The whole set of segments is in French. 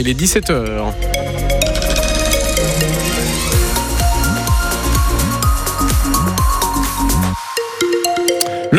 Il est 17h.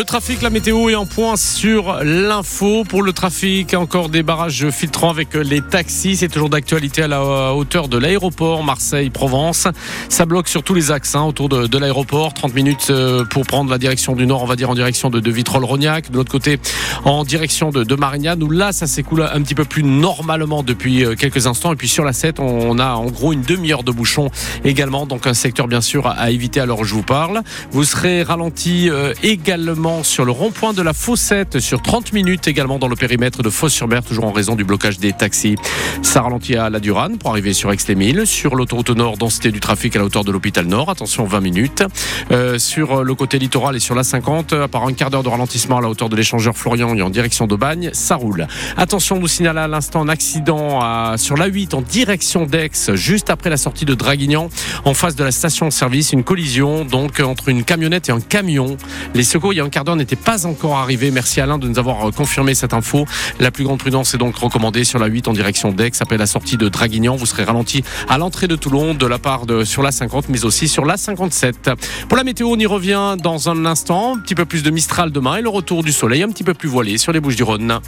Trafic, la météo est en point sur l'info. Pour le trafic, encore des barrages filtrants avec les taxis. C'est toujours d'actualité à la hauteur de l'aéroport Marseille-Provence. Ça bloque sur tous les axes hein, autour de, l'aéroport. 30 minutes euh, pour prendre la direction du nord, on va dire en direction de, de Vitrolles-Rognac. De l'autre côté, en direction de, de Marignane, où là, ça s'écoule un petit peu plus normalement depuis euh, quelques instants. Et puis sur la 7, on a en gros une demi-heure de bouchon également. Donc un secteur bien sûr à éviter où je vous parle. Vous serez ralenti euh, également sur le rond-point de la Fossette sur 30 minutes également dans le périmètre de Fosse-sur-Mer, toujours en raison du blocage des taxis. Ça ralentit à la Durane pour arriver sur Aix-les-Milles. Sur l'autoroute nord, densité du trafic à la hauteur de l'hôpital Nord, attention 20 minutes. Euh, sur le côté littoral et sur la 50, à part un quart d'heure de ralentissement à la hauteur de l'échangeur Florian et en direction d'Aubagne, ça roule. Attention, nous signale à l'instant un accident sur la 8 en direction d'Aix, juste après la sortie de Draguignan, en face de la station-service, une collision donc entre une camionnette et un camion. Les secours, il y a un quart d'heure n'était pas encore arrivé. Merci Alain de nous avoir euh, confirmé cette info. La plus grande prudence est donc recommandée sur la 8 en direction d'Aix après la sortie de Draguignan. Vous serez ralenti à l'entrée de Toulon de la part de sur la 50 mais aussi sur la 57. Pour la météo, on y revient dans un instant. Un petit peu plus de Mistral demain et le retour du soleil un petit peu plus voilé sur les Bouches du Rhône.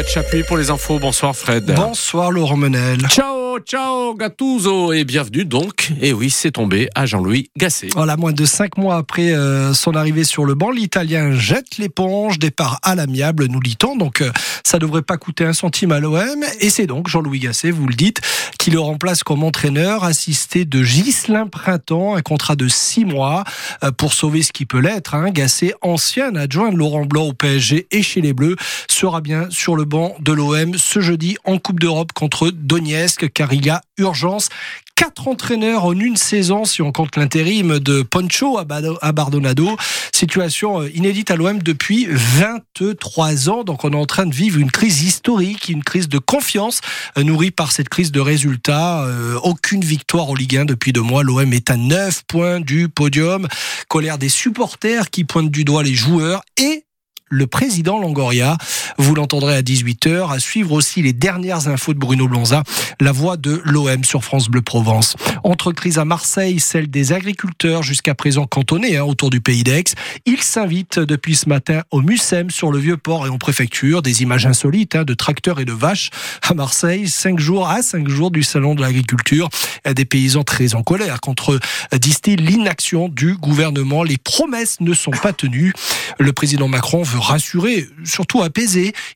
Fred Chapuis pour les infos. Bonsoir Fred. Bonsoir Laurent Menel. Ciao, ciao Gattuso et bienvenue donc. Et oui, c'est tombé à Jean-Louis Gasset. Voilà, moins de cinq mois après euh, son arrivée sur le banc, l'Italien jette l'éponge, départ à l'amiable, nous dit-on. Donc euh, ça devrait pas coûter un centime à l'OM. Et c'est donc Jean-Louis Gasset, vous le dites, qui le remplace comme entraîneur, assisté de Ghislain Printemps, un contrat de six mois euh, pour sauver ce qui peut l'être. Hein. Gasset, ancien adjoint de Laurent Blanc au PSG et chez les Bleus, sera bien sur le de l'OM ce jeudi en Coupe d'Europe contre Donetsk, car il y a urgence. Quatre entraîneurs en une saison, si on compte l'intérim de Poncho à Bardonado. Situation euh, inédite à l'OM depuis 23 ans. Donc on est en train de vivre une crise historique, une crise de confiance euh, nourrie par cette crise de résultats. Euh, aucune victoire en Ligue 1 depuis deux mois. L'OM est à 9 points du podium. Colère des supporters qui pointent du doigt les joueurs et le président Longoria. Vous l'entendrez à 18h. À suivre aussi les dernières infos de Bruno Blonza, la voix de l'OM sur France Bleu Provence. Entre crise à Marseille, celle des agriculteurs jusqu'à présent cantonnés hein, autour du pays d'Aix. Ils s'invitent depuis ce matin au Mucem sur le Vieux-Port et en préfecture. Des images insolites hein, de tracteurs et de vaches à Marseille. Cinq jours à cinq jours du salon de l'agriculture. Des paysans très en colère contre, disent-ils, l'inaction du gouvernement. Les promesses ne sont pas tenues. Le président Macron veut rassuré, surtout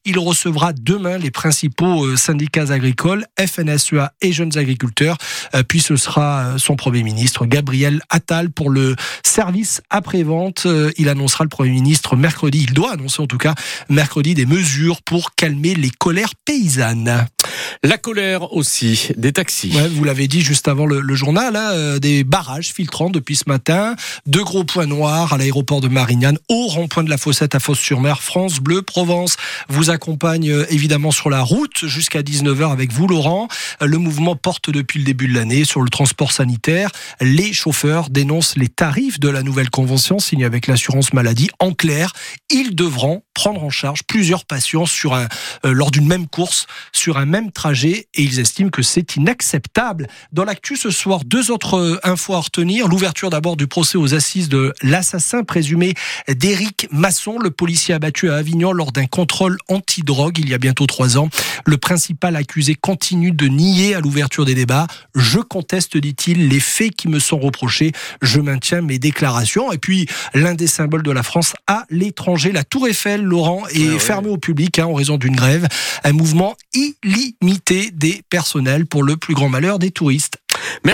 Il recevra demain les principaux euh, syndicats agricoles, FNSEA et Jeunes Agriculteurs. Euh, puis ce sera euh, son Premier ministre, Gabriel Attal, pour le service après-vente. Il annoncera le Premier ministre mercredi, il doit annoncer en tout cas mercredi des mesures pour calmer les colères paysannes. La colère aussi des taxis. vous l'avez dit juste avant le, journal, hein, des barrages filtrants depuis ce matin, deux gros points noirs à l'aéroport de Marignane, au rond-point de la Fossette à Fosse-sur-Mer. France Bleu Provence vous accompagne euh, évidemment sur la route jusqu'à 19h avec vous, Laurent. Euh, le mouvement porte depuis le début de l'année sur le transport sanitaire. Les chauffeurs dénoncent les tarifs de la nouvelle convention signée avec l'assurance maladie. En clair, ils devront prendre en charge plusieurs patients euh, lors d'une même course, sur un même trajet, et ils estiment que c'est inacceptable. Dans l'actu ce soir, deux autres euh, infos à retenir. L'ouverture d'abord du procès aux assises de l'assassin présumé d'Éric Masson, le policier abattu à Avignon lors d'un contrôle anti-drogue il y a bientôt trois ans. Le principal accusé continue de nier à l'ouverture des débats. Je conteste, dit-il, les faits qui me sont reprochés. Je maintiens mes déclarations. Et puis, l'un des symboles de la France à l'étranger, la Tour Eiffel, Laurent, est ah fermé au public hein, en raison d'une grève. Un mouvement illimité des personnels pour le plus grand malheur des touristes.